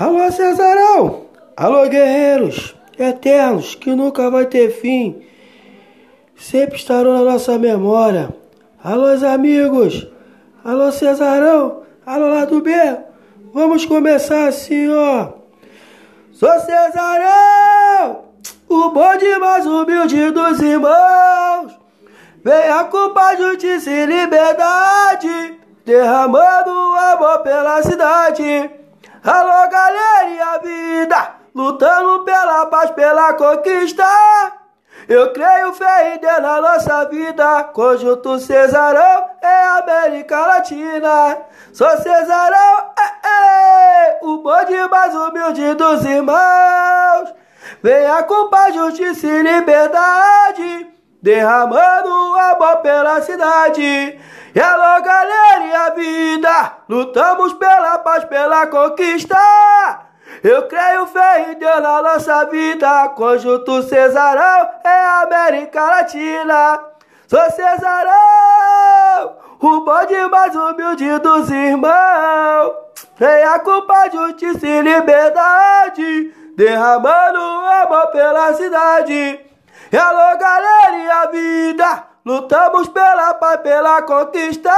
Alô, Cesarão! Alô, guerreiros eternos que nunca vai ter fim, sempre estarão na nossa memória. Alô, amigos! Alô, Cesarão! Alô, lado B! Vamos começar assim, ó. Sou Cesarão! O bonde mais humilde dos irmãos. Venha com paz, justiça e liberdade, derramando amor pela cidade. Alô, galera e a vida, lutando pela paz, pela conquista. Eu creio fé e Deus na nossa vida, conjunto Cesarão é América Latina. Sou Cesarão, é, é, o bonde mais humilde dos irmãos. Venha com paz, justiça e liberdade, derramando amor pela cidade. E alô, galera e a vida, lutamos pela paz, pela conquista. Eu creio fé em Deus na nossa vida, conjunto Cesarão é América Latina. Sou Cesarão, o bonde mais humilde dos irmãos. Venha com paz, justiça e liberdade, derramando amor pela cidade. Alô, galera e vida, lutamos pela paz, pela conquista.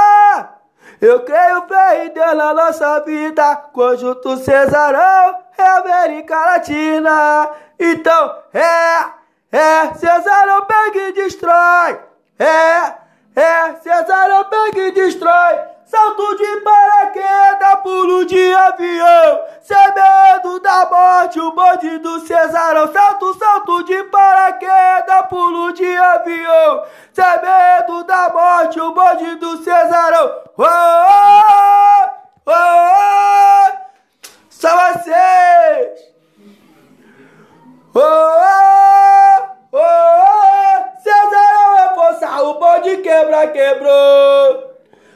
Eu creio fé em Deus na nossa vida, conjunto Cesarão é América Latina. Então, é, é, Cesarão pega e destrói. É, é, Cesarão pega e destrói. Salto de paraquedas, pulo de avião. Sem medo da morte, o bonde do Cesarão. Salto, salto o bonde do Cesarão. Oh, oh, oh, só vocês. Oh, oh, oh, Cesarão é força, o bonde quebra, quebrou.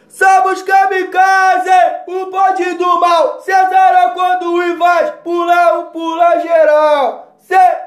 Somos kamikaze, o bonde do mal. Cesarão quando invade, pula, pula geral. Cê